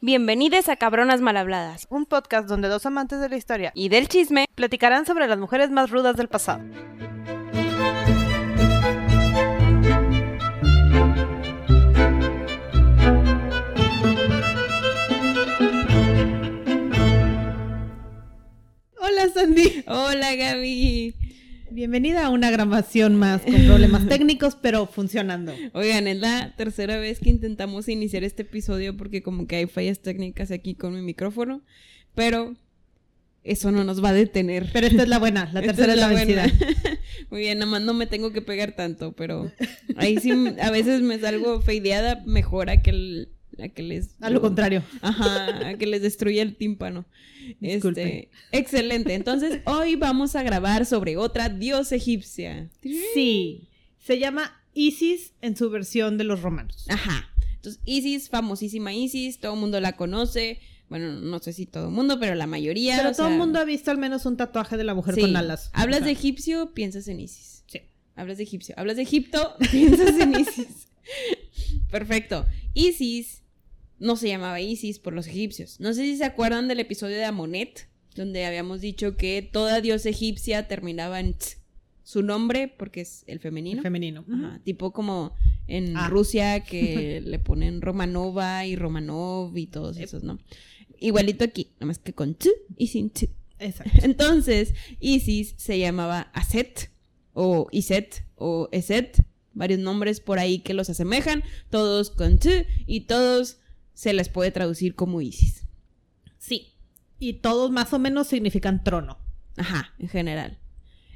Bienvenidos a Cabronas Malhabladas, un podcast donde dos amantes de la historia y del chisme platicarán sobre las mujeres más rudas del pasado. Hola Sandy, Hola Gaby. Bienvenida a una grabación más con problemas técnicos pero funcionando. Oigan, es la tercera vez que intentamos iniciar este episodio porque como que hay fallas técnicas aquí con mi micrófono, pero eso no nos va a detener. Pero esta es la buena, la tercera es la, buena. vencida. Muy bien, nada más no me tengo que pegar tanto, pero ahí sí a veces me salgo feideada mejor a que, el- a que les... A lo contrario. Ajá, a que les destruya el tímpano. Este, excelente. Entonces, hoy vamos a grabar sobre otra diosa egipcia. Sí, se llama Isis en su versión de los romanos. Ajá. Entonces, Isis, famosísima Isis, todo el mundo la conoce. Bueno, no sé si todo el mundo, pero la mayoría. Pero todo el sea, mundo ha visto al menos un tatuaje de la mujer sí. con alas. Hablas O de egipcio, piensas en Isis. Sí. Hablas de egipcio. Hablas de Egipto, piensas en Isis. Perfecto. Isis no se llamaba Isis por los egipcios. No sé si se acuerdan del episodio de Amonet, donde habíamos dicho que toda diosa egipcia terminaba en ts, su nombre, porque es el femenino. femenino. Ajá, tipo como en Ah. Rusia que le ponen Romanova y Romanov y todos esos, ¿no? Igualito aquí, nada más que con t y sin t. Exacto. Entonces, Isis se llamaba Aset, o Iset, o Eset, varios nombres por ahí que los asemejan, todos con t, y todos se les puede traducir como Isis. Sí. Y todos más o menos significan trono. Ajá, en general.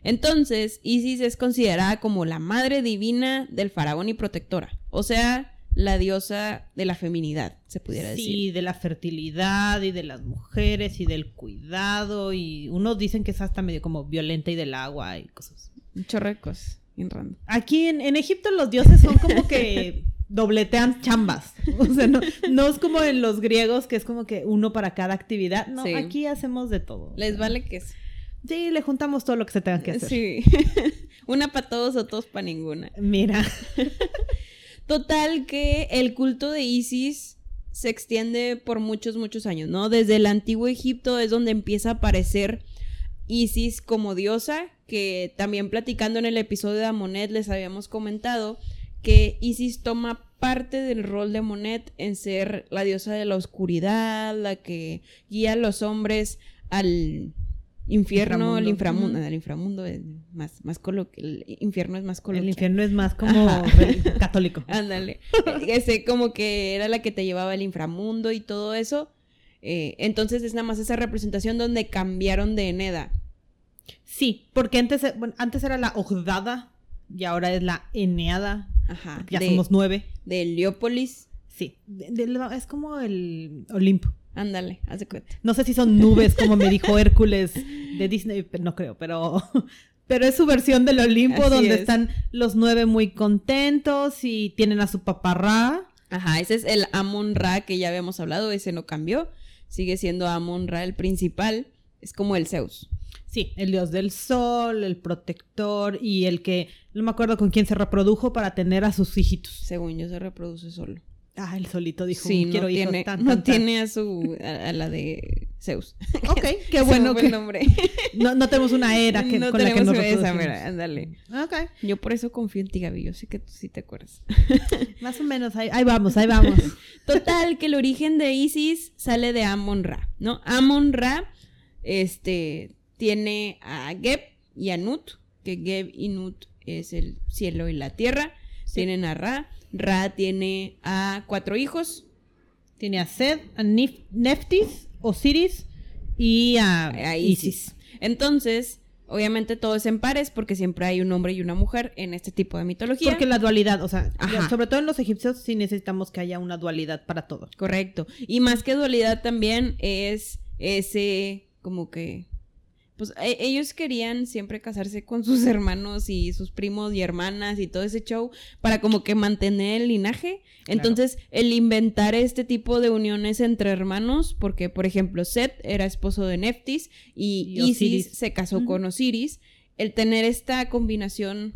Entonces, Isis es considerada como la madre divina del faraón y protectora, o sea, la diosa de la feminidad, se pudiera Sí, decir. de la fertilidad y de las mujeres y del cuidado. Y unos dicen que es hasta medio como violenta y del agua y cosas. Bien random. Aquí en, en Egipto los dioses son como que dobletean chambas. O sea, no, no es como en los griegos que es como que uno para cada actividad. No, Sí. aquí hacemos de todo. Les vale que es. Sí, le juntamos todo lo que se tenga que hacer. Sí. Una para todos o todos para ninguna. Mira. Total que el culto de Isis se extiende por muchos, muchos años, ¿no? Desde el antiguo Egipto es donde empieza a aparecer Isis como diosa, que también platicando en el episodio de Amonet les habíamos comentado que Isis toma parte del rol de Monet en ser la diosa de la oscuridad, la que guía a los hombres al infierno, al Inframundo. al inframundo es más, más colo- el infierno es más El coloquial. infierno es más como católico. Ándale. Ese como que era la que te llevaba al inframundo y todo eso. Eh, entonces es nada más esa representación donde cambiaron de Eneda. Sí, porque antes, bueno, antes era la Ogdada y ahora es la Eneada. Ajá. Ya de, somos nueve. de Heliópolis. Sí, de- de- es como el Olimpo. Ándale, haz de cuenta. No sé si son nubes, como me dijo Hércules de Disney, pero no creo, pero, pero es su versión del Olimpo, Así donde es. están los nueve muy contentos y tienen a su papá Ra. Ajá, ese es el Amon Ra que ya habíamos hablado, ese no cambió. Sigue siendo Amon Ra el principal. Es como el Zeus. Sí, el dios del sol, el protector y el que, no me acuerdo con quién se reprodujo para tener a sus hijitos. Según yo se reproduce solo. Ah, el solito dijo, sí, quiero no, hijos. tiene, tan, no tan, tan". tiene a su a, a la de Zeus. Ok, qué bueno que nombre. no, no tenemos una era que, no con la que nos esa, mira, ándale. Ok, Yo por eso confío en ti, Gaby. Yo sé que tú sí te acuerdas. más o menos, ahí, ahí vamos, ahí vamos. Total, que el origen de Isis sale de Amon Ra, ¿no? Amon Ra, este, tiene a Geb y a Nut, que Geb y Nut es el cielo y la tierra. Tienen a Ra. Ra tiene a cuatro hijos, Tiene a Sed, a Nif- Neftis, Osiris y a, a Isis. Isis. Entonces, obviamente todo es en pares porque siempre hay un hombre y una mujer en este tipo de mitología. Porque la dualidad, o sea, Ajá. sobre todo en los egipcios sí necesitamos que haya una dualidad para todo. Correcto. Y más que dualidad también es ese como que pues e- ellos querían siempre casarse con sus hermanos y sus primos y hermanas y todo ese show para como que mantener el linaje. Entonces, el inventar este tipo de uniones entre hermanos, porque por ejemplo, Set era esposo de Neftis y, Y Isis se casó con Osiris, el tener esta combinación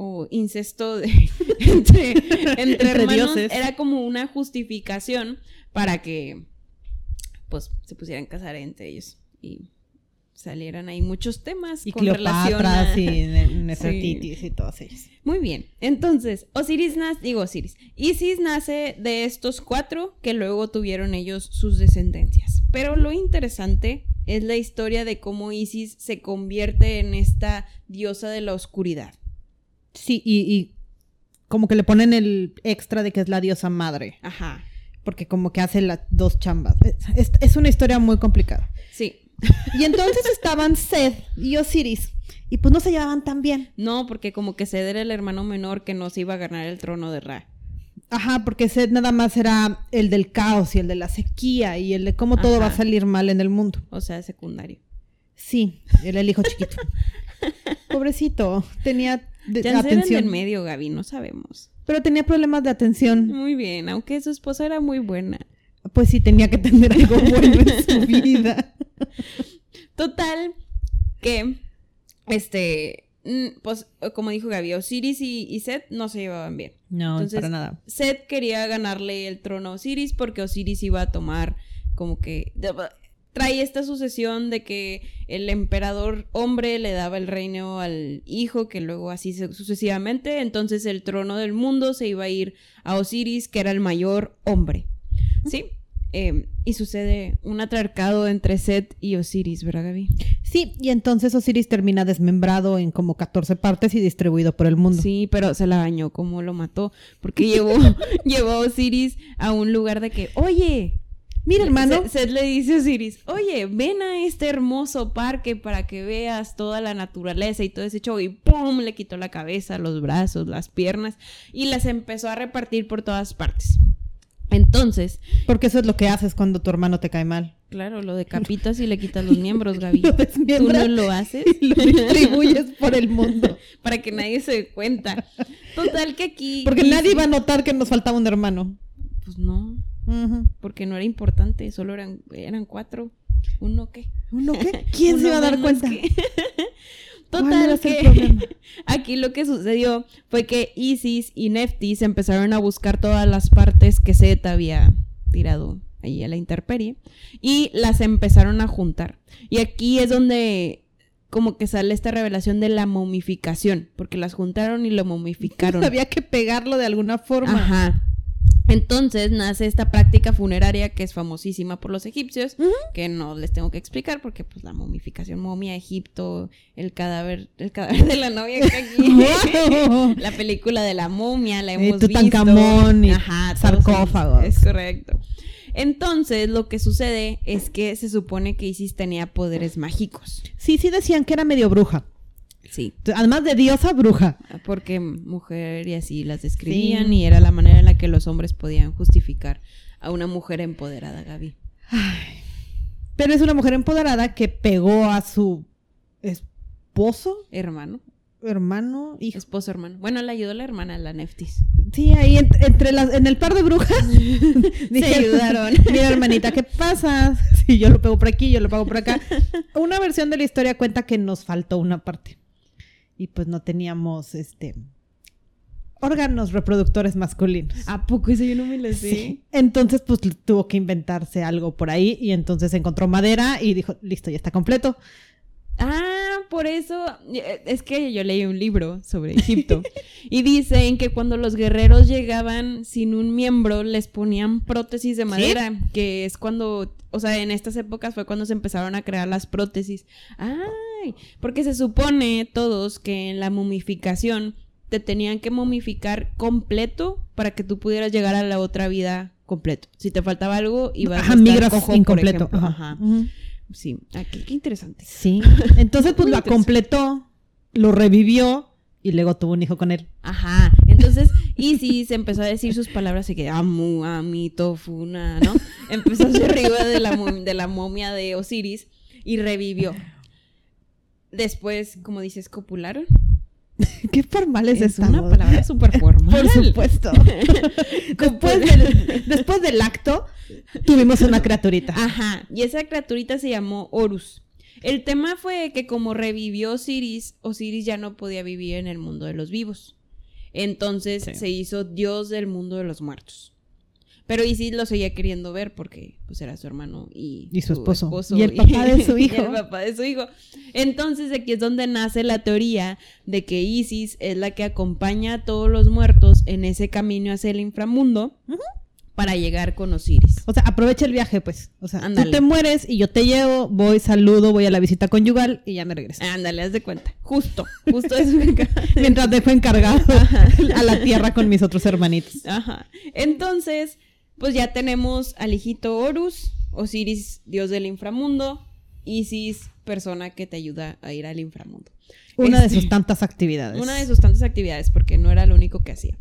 o incesto de, entre, entre, Entre hermanos dioses. era como una justificación para que pues se pusieran a casar entre ellos y salieran ahí muchos temas Y con relación a- Nefertitis y todas ellas. Muy bien. Entonces, Osiris nace, digo Osiris, Isis nace de estos cuatro que luego tuvieron ellos sus descendencias. Pero lo interesante es la historia de cómo Isis se convierte en esta diosa de la oscuridad. Sí, y, y como que le ponen el extra de que es la diosa madre, Ajá. porque como que hace las dos chambas. Es, es- es una historia muy complicada. Sí. Y entonces estaban Seth y Osiris, y pues no se llevaban tan bien. No, porque como que Sed era el hermano menor que no se iba a ganar el trono de Ra. Ajá, porque Seth nada más era el del caos y el de la sequía y el de cómo todo Ajá. va a salir mal en el mundo. O sea, secundario. Sí, era el hijo chiquito. Pobrecito, tenía de- Ya atención, medio, Gaby, no sabemos. pero tenía problemas de atención. Muy bien, aunque su esposa era muy buena. Pues sí, tenía que tener algo bueno en su vida. Total, que, este, pues, como dijo Gaby, Osiris y, y Seth no se llevaban bien. No, Entonces, para nada. Seth quería ganarle el trono a Osiris porque Osiris iba a tomar como que... trae esta sucesión de que el emperador hombre le daba el reino al hijo, que luego así sucesivamente, entonces el trono del mundo se iba a ir a Osiris, que era el mayor hombre. ¿Sí? Eh, y sucede un atracado entre Seth y Osiris, ¿verdad, Gaby? Sí, y entonces Osiris termina desmembrado en como 14 partes y distribuido por el mundo. Sí, pero se la bañó como lo mató, porque llevó, llevó a Osiris a un lugar de que, oye, Mira, hermano, Se- Seth le dice a Osiris, oye, ven a este hermoso parque para que veas toda la naturaleza y todo ese show. Y ¡pum! Le quitó la cabeza, los brazos, las piernas y las empezó a repartir por todas partes. Entonces, porque eso es lo que haces cuando tu hermano te cae mal. claro, lo decapitas y le quitas los miembros, Gaby. Lo Tú no lo haces y lo distribuyes por el mundo. para que nadie se dé cuenta. Total que aquí... Porque nadie va a notar que nos faltaba un hermano. Pues no, porque no era importante, solo eran, eran cuatro. ¿Uno qué? ¿Uno qué? ¿Quién Uno se iba a dar cuenta? Que- ¿Cuál Total que aquí lo que sucedió fue que Isis y Neftis empezaron a buscar todas las partes que Seth había tirado ahí a la intemperie y las empezaron a juntar. Y aquí es donde como que sale esta revelación de la momificación, porque las juntaron y lo momificaron. Había que pegarlo de alguna forma. Ajá. Entonces nace esta práctica funeraria que es famosísima por los egipcios, que no les tengo que explicar porque pues la momificación, momia, Egipto, el cadáver, el cadáver de la novia que aquí. La película de la momia la Eh, hemos visto. Tutankamón y Ajá, todos sarcófagos. Es correcto. Entonces, lo que sucede es que se supone que Isis tenía poderes mágicos. Sí, sí decían que era medio bruja. Sí. Además de diosa, bruja. Porque mujer y así las describían Sí. y era la manera en la que los hombres podían justificar a una mujer empoderada, Gaby. Pero es una mujer empoderada que pegó a su esposo, Hermano, hermano, hijo. esposo, hermano. Bueno, le ayudó la hermana, la Neftis. Sí, ahí en- entre las, en el par de brujas dijeron, ayudaron. Mira, hermanita, ¿qué pasa? Si yo lo pego por aquí, yo lo pego por acá. Una versión de la historia cuenta que nos faltó una parte. Y pues no teníamos este órganos reproductores masculinos. ¿A poco eso yo no me lo sé? Sí. Entonces, pues tuvo que inventarse algo por ahí y entonces encontró madera y dijo, listo, ya está completo. Ah, por eso eh, es que yo leí un libro sobre Egipto y dicen que cuando los guerreros llegaban sin un miembro les ponían prótesis de madera, que es cuando, o sea, en estas épocas fue cuando se empezaron a crear las prótesis. Ay, porque se supone todos que en la momificación te tenían que momificar completo para que tú pudieras llegar a la otra vida completo. Si te faltaba algo, ibas Ajá, a estar cojo, por incompleto. ejemplo. Ajá. Ajá. Sí, aquí qué interesante. Sí. Entonces, pues lo completó, lo revivió y luego tuvo un hijo con él. Ajá. Entonces, Isis empezó a decir sus palabras y que amu, ami, tofuna, ¿no? Empezó a hacer arriba de la, de la momia de Osiris y revivió. Después, como dices, copularon. Qué formal es, Es esta una palabra súper formal. Por supuesto. después, del, después del acto, tuvimos una criaturita. Ajá. Y esa criaturita se llamó Horus. El tema fue que como revivió Osiris, Osiris ya no podía vivir en el mundo de los vivos. Entonces Sí. se hizo dios del mundo de los muertos. Pero Isis lo seguía queriendo ver porque pues era su hermano y, Y su esposo. Y el papá de su y hijo. el papá de su hijo. Entonces aquí es donde nace la teoría de que Isis es la que acompaña a todos los muertos en ese camino hacia el inframundo para llegar con Osiris. O sea, aprovecha el viaje, pues. O sea, tú te mueres y yo te llevo, voy, saludo, voy a la visita conyugal y ya me regreso. Ándale, haz de cuenta. Justo, justo eso. Mientras dejo encargado a la tierra con mis otros hermanitos. Ajá. Entonces, pues ya tenemos al hijito Horus, Osiris, dios del inframundo, Isis, persona que te ayuda a ir al inframundo. Una de Este, sus tantas actividades. Una de sus tantas actividades, porque no era lo único que hacía.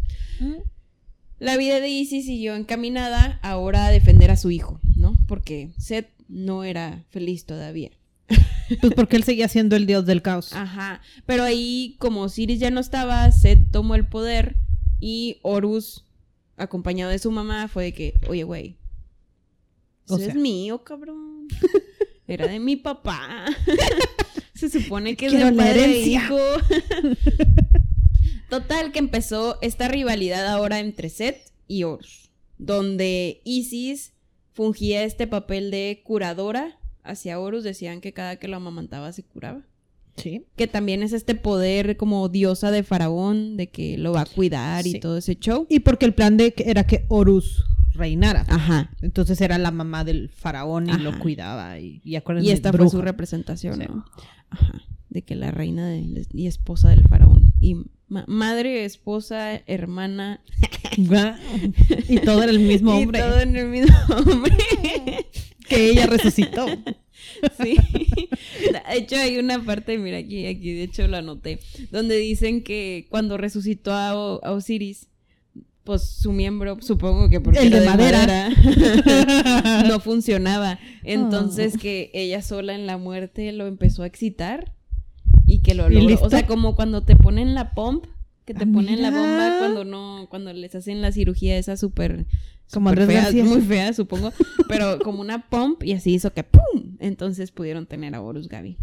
La vida de Isis siguió encaminada ahora a defender a su hijo, ¿no? Porque Seth no era feliz todavía. Pues porque él seguía siendo el dios del caos. Ajá. Pero ahí, como Osiris ya no estaba, Seth tomó el poder y Horus, acompañado de su mamá, fue de que, oye, güey, O eso sea. es mío, cabrón. Era de mi papá. Se supone que es Quiero de la padre e hijo. Total que empezó esta rivalidad ahora entre Seth y Horus, donde Isis fungía este papel de curadora hacia Horus, decían que cada que lo amamantaba se curaba. Sí. Que también es este poder como diosa de faraón, de que lo va a cuidar Sí. y todo ese show. Y porque el plan de que- era que Horus reinara. Ajá. Entonces era la mamá del faraón y Ajá. lo cuidaba. Y, y Y esta fue su representación, Sí. ¿no? Ajá. De que la reina de- y esposa del faraón. Y ma- madre, esposa, hermana. y todo era el mismo hombre Y todo en el mismo hombre. que ella resucitó. Sí. De hecho, hay una parte, mira aquí, aquí de hecho lo anoté, donde dicen que cuando resucitó a, O- a Osiris, pues su miembro, supongo que porque El era de madera. madera, no funcionaba. Entonces Oh. que ella sola en la muerte lo empezó a excitar y que lo ¿Y logró. O sea, como cuando te ponen la pump, que te Ah, ponen la bomba cuando no, cuando les hacen la cirugía esa súper Como fea, muy fea, supongo, pero como una pump y así hizo que ¡pum! Entonces pudieron tener a Horus Gaby.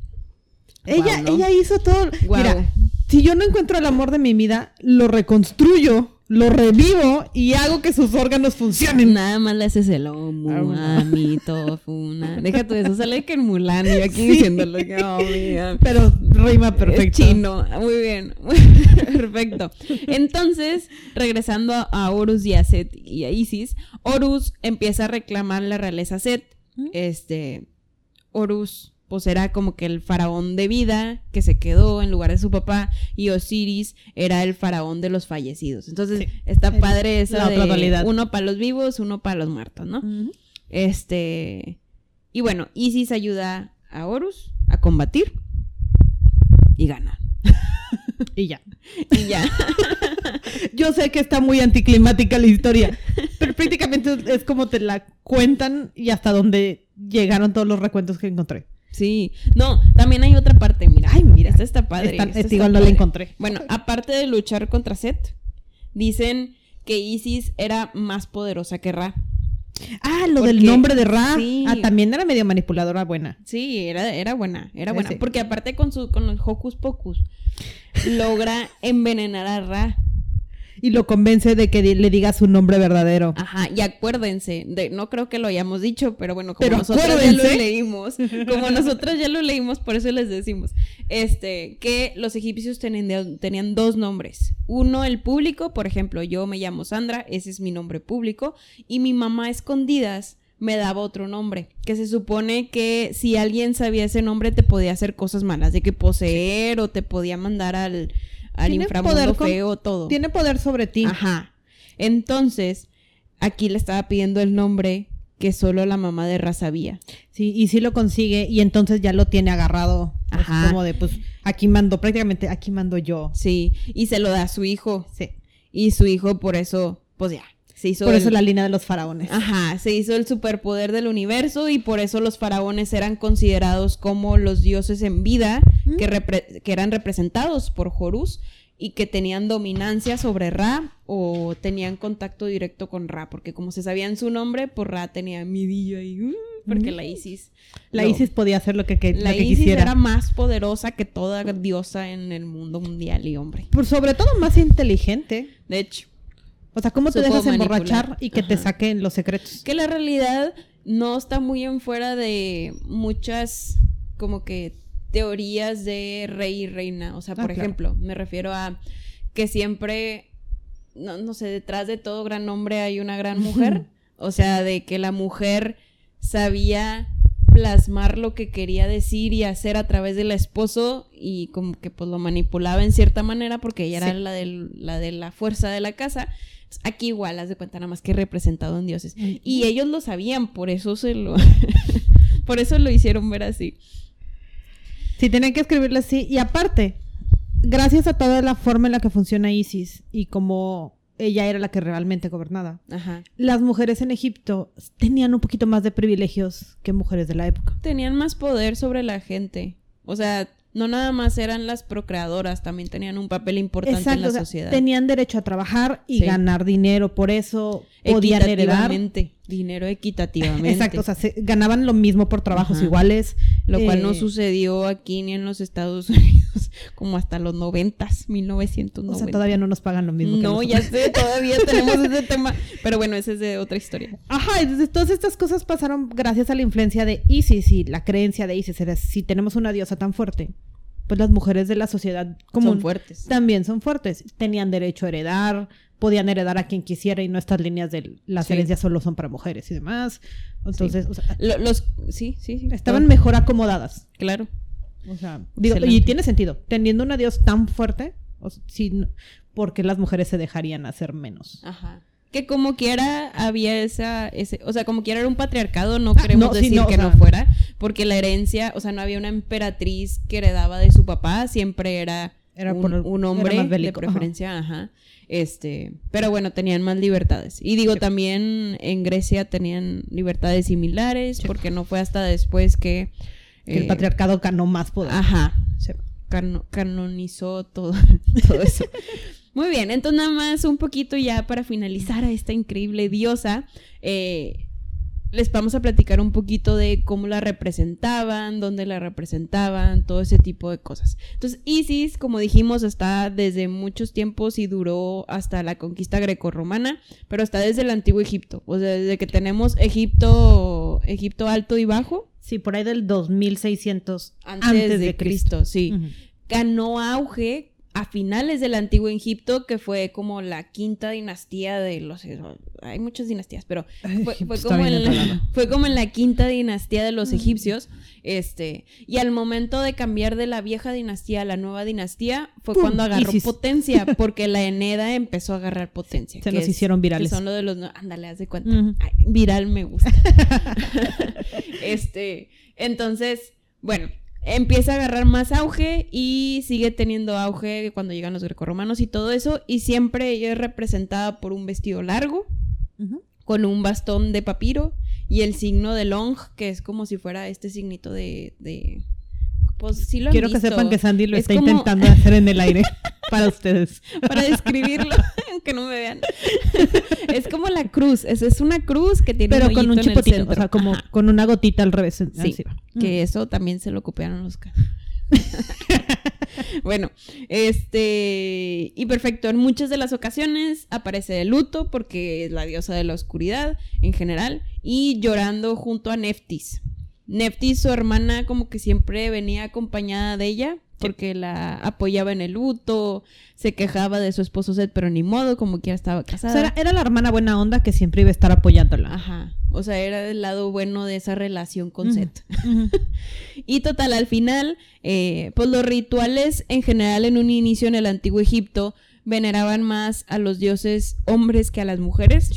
Ella, ella hizo todo. Guau. Mira, si yo no encuentro el amor de mi vida, lo reconstruyo, lo revivo y hago que sus órganos funcionen. Nada más le haces el omu, Ah, amito, funa. Deja tú eso, sale que en Mulan y aquí Sí. diciéndolo que oh. Pero rima Es perfecto. chino, muy bien, perfecto. Entonces, regresando a, Horus y a Set y a Isis, Horus empieza a reclamar la realeza a Set. ¿Mm? Este, Horus, pues era como que el faraón de vida que se quedó en lugar de su papá y Osiris era el faraón de los fallecidos. Entonces, Sí. está El- padre esa la otra de dualidad. uno para los vivos, uno para los muertos, ¿no? Este. Y bueno, Isis ayuda a Horus a combatir. Y gana. Y ya. Y ya. Yo sé que está muy anticlimática la historia, pero prácticamente es como te la cuentan y hasta donde llegaron todos los recuentos que encontré. sí. No, también hay otra parte, mira. Ay, mira. Esta está padre. Esta- esta esta está igual no la padre. encontré. Bueno, aparte de luchar contra Set, dicen que Isis era más poderosa que Ra. Ah, lo del nombre de Ra. sí. Ah, también era medio manipuladora buena. Sí, era, era buena, era buena. Sí. Porque aparte con su, con el Hocus Pocus, logra envenenar a Ra. Y lo convence de que le diga su nombre verdadero. Ajá, y acuérdense, de, no creo que lo hayamos dicho, pero bueno, como Pero nosotros ya lo leímos, como nosotros ya lo leímos, por eso les decimos, este, que los egipcios tenían, dos nombres. Uno, el público, por ejemplo, yo me llamo Sandra, ese es mi nombre público, y mi mamá escondidas me daba otro nombre, que se supone que si alguien sabía ese nombre te podía hacer cosas malas, de que poseer o te podía mandar al, al Tiene inframundo poder con- feo, todo. Tiene poder sobre ti. Ajá. Entonces, aquí le estaba pidiendo el nombre que solo la mamá de Ra sabía. Sí, y sí lo consigue y entonces ya lo tiene agarrado. Ajá. Como de, pues, aquí mando, prácticamente aquí mando yo. Sí, y se lo da a su hijo. Sí. Y su hijo por eso, pues ya, se hizo Por eso la línea de los faraones. Ajá, se hizo el superpoder del universo y por eso los faraones eran considerados como los dioses en vida Mm. que, repre- que eran representados por Horus y que tenían dominancia sobre Ra o tenían contacto directo con Ra, porque como se sabían su nombre, pues Ra tenía midillo ahí, uh, porque la Isis. La Isis podía hacer lo que, que- la lo que Isis quisiera. era más poderosa que toda diosa en el mundo mundial y hombre. Por sobre todo más inteligente. De hecho, O sea, ¿cómo te dejas manipular. emborrachar y que te saquen los secretos? Que la realidad no está muy en fuera de muchas como que teorías de rey y reina. O sea, Ah, por claro. ejemplo, me refiero a que siempre, no, no sé, detrás de todo gran hombre hay una gran mujer. o sea, de que la mujer sabía plasmar lo que quería decir y hacer a través del esposo y como que pues lo manipulaba en cierta manera porque ella era la, del- la de la fuerza de la casa. Aquí igual, haz de cuenta nada más que representado en dioses. Y ellos lo sabían, por eso se lo por eso lo hicieron ver así. Sí, tenían que escribirle así. Y aparte, gracias a toda la forma en la que funciona Isis y como ella era la que realmente gobernaba, Ajá. las mujeres en Egipto tenían un poquito más de privilegios que mujeres de la época. Tenían más poder sobre la gente. O sea, no nada más eran las procreadoras, también tenían un papel importante en la o sea, sociedad. tenían derecho a trabajar y Sí. ganar dinero, por eso podían heredar. Dinero equitativamente. Exacto, o sea, se- ganaban lo mismo por trabajos Ajá. iguales. Lo cual no eh, sucedió aquí ni en los Estados Unidos, como hasta los noventas, 1990. O sea, todavía no nos pagan lo mismo. No, ya sé, todavía tenemos ese tema. Pero bueno, ese es de otra historia. Ajá, entonces todas estas cosas pasaron gracias a la influencia de Isis y la creencia de Isis era si tenemos una diosa tan fuerte, pues las mujeres de la sociedad común Son fuertes. también son fuertes. Tenían derecho a heredar, podían heredar a quien quisiera y no estas líneas de las Sí. herencias solo son para mujeres y demás. Entonces, o sea, Lo- los, sí, sí, sí. estaban mejor acomodadas. Claro. O sea, digo, y tiene sentido. Teniendo una diosa tan fuerte, o sea, sí, porque las mujeres se dejarían hacer menos. Ajá. Que como quiera había esa, ese, o sea, como quiera era un patriarcado, no queremos no, sí, decir o que sea- no fuera, porque la herencia, o sea, no había una emperatriz que heredaba de su papá, siempre era, Era un, por- un hombre de ajá. preferencia, ajá. Este, pero bueno, tenían más libertades. Y digo, también en Grecia tenían libertades similares, Sí. porque no fue hasta después que... Que el eh, patriarcado ganó más poder. Ajá, cano- canonizó todo, todo eso. Muy bien, entonces nada más un poquito ya para finalizar a esta increíble diosa, eh, les vamos a platicar un poquito de cómo la representaban, dónde la representaban, todo ese tipo de cosas. Entonces, Isis, como dijimos, está desde muchos tiempos y duró hasta la conquista grecorromana, pero está desde el antiguo Egipto, o sea, desde que tenemos Egipto, Egipto alto y bajo, Sí, por ahí del 2600 antes, de, Cristo, sí Ujú. ganó auge a finales del antiguo Egipto, que fue como la quinta dinastía de los... Hay muchas dinastías, pero fue, como en, enredado. fue como en la quinta dinastía de los egipcios. Este, y al momento de cambiar de la vieja dinastía a la nueva dinastía, fue ¡Pum! cuando agarró Isis. potencia, porque la Eneda empezó a agarrar potencia. Se que nos es- hicieron virales. Que son lo de los... Ándale, haz de cuenta. Ay, viral me gusta. este, entonces, bueno, empieza a agarrar más auge y sigue teniendo auge cuando llegan los grecorromanos y todo eso. Y siempre ella es representada por un vestido largo, con un bastón de papiro y el signo de long, que es como si fuera este signito de. de pues sí lo han Quiero que sepan que Sandy lo Es está como- intentando hacer en el aire para ustedes. para describirlo, aunque no me vean. es como la cruz, es, es una cruz que tiene Pero con un chipotito, o sea, como Ajá. con una gotita al revés. Sí, que eso también se lo copiaron los bueno, este y perfecto, en muchas de las ocasiones aparece de luto porque es la diosa de la oscuridad en general y llorando junto a Neftis. Neftis, su hermana, como que siempre venía acompañada de ella porque la apoyaba en el luto, se quejaba de su esposo Seth, pero ni modo, como quiera estaba O casada. sea, era, era la hermana buena onda que siempre iba a estar apoyándola. Ajá, o sea, era el lado bueno de esa relación con. Seth. Y total, al final, eh, pues los rituales en general en un inicio en el antiguo Egipto veneraban más a los dioses hombres que a las mujeres.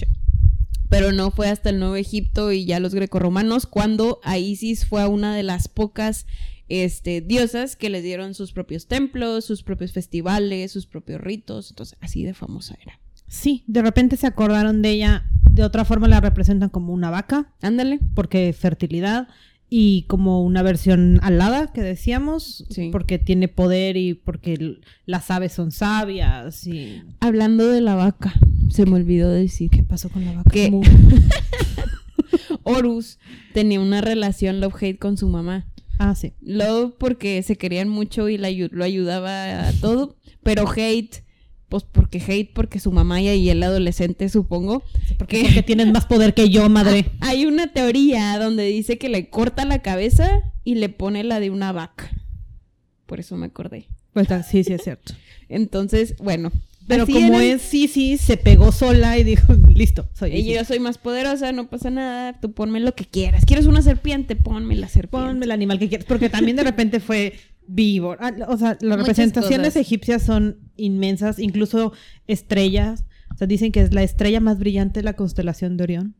Pero no fue hasta el Nuevo Egipto y ya los grecorromanos cuando a Isis fue a una de las pocas este, diosas que les dieron sus propios templos, sus propios festivales, sus propios ritos. Entonces, así de famosa era. Sí, de repente se acordaron de ella. De otra forma la representan como una vaca, Ándale. porque fertilidad. Y como una versión alada, que decíamos, Sí. porque tiene poder y porque las aves son sabias. Y... Hablando de la vaca, se me olvidó decir ¿Qué pasó con la vaca? que tenía una relación love-hate con su mamá. Ah, sí. Love porque se querían mucho y la lo ayudaba a todo, pero hate pues porque hate, porque su mamá y ahí el adolescente, supongo. Porque, porque tienes más poder que yo, madre. Hay una teoría donde dice que le corta la cabeza y le pone la de una vaca. Por eso me acordé. Pues, sí, sí es cierto. Entonces, bueno. Pero así como eran. es sí, sí, se pegó sola y dijo, listo, soy Y yo soy más poderosa, no pasa nada, tú ponme lo que quieras. ¿Quieres una serpiente? Ponme la serpiente. Ponme el animal que quieras. Porque también de repente fue víbora. Ah, O sea, las representaciones egipcias son inmensas, incluso estrellas. O sea, dicen que es la estrella más brillante de la constelación de Orión.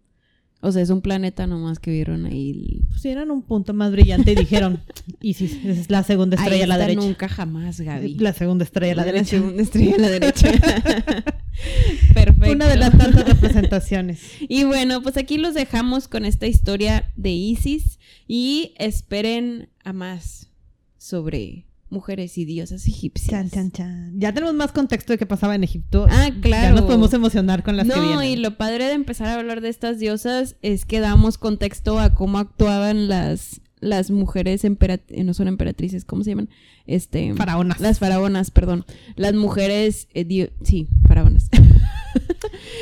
O sea, es un planeta nomás que vieron ahí. el- Pusieron un punto más brillante y dijeron, Isis, esa es la segunda estrella Ahí a la derecha. nunca jamás, Gaby. La segunda estrella a la derecha. segunda estrella a la derecha. Perfecto. Una de las tantas representaciones. Y bueno, pues aquí los dejamos con esta historia de Isis y esperen a más sobre mujeres y diosas egipcias. Chan, chan, chan. Ya tenemos más contexto de qué pasaba en Egipto. Ah, Ya claro. nos podemos emocionar con las que No, vienen. y lo padre de empezar a hablar de estas diosas es que damos contexto a cómo actuaban las, las mujeres emperatrices, no son emperatrices, ¿cómo se llaman? Este, Faraonas. Las faraonas, perdón. Las mujeres, eh, sí, faraonas.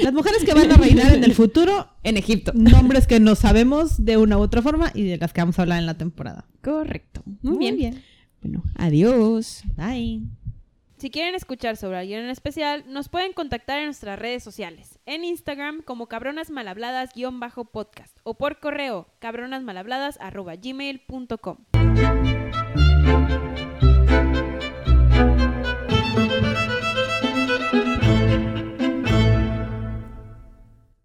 Las mujeres que van a reinar en el futuro, en Egipto. nombres que no sabemos de una u otra forma y de las que vamos a hablar en la temporada. Correcto. Muy, bien. Bueno, adiós. Bye. Si quieren escuchar sobre alguien en especial, nos pueden contactar en nuestras redes sociales, en Instagram como cabronasmalhabladas-podcast o por correo cabronasmalhabladas.gmail.com.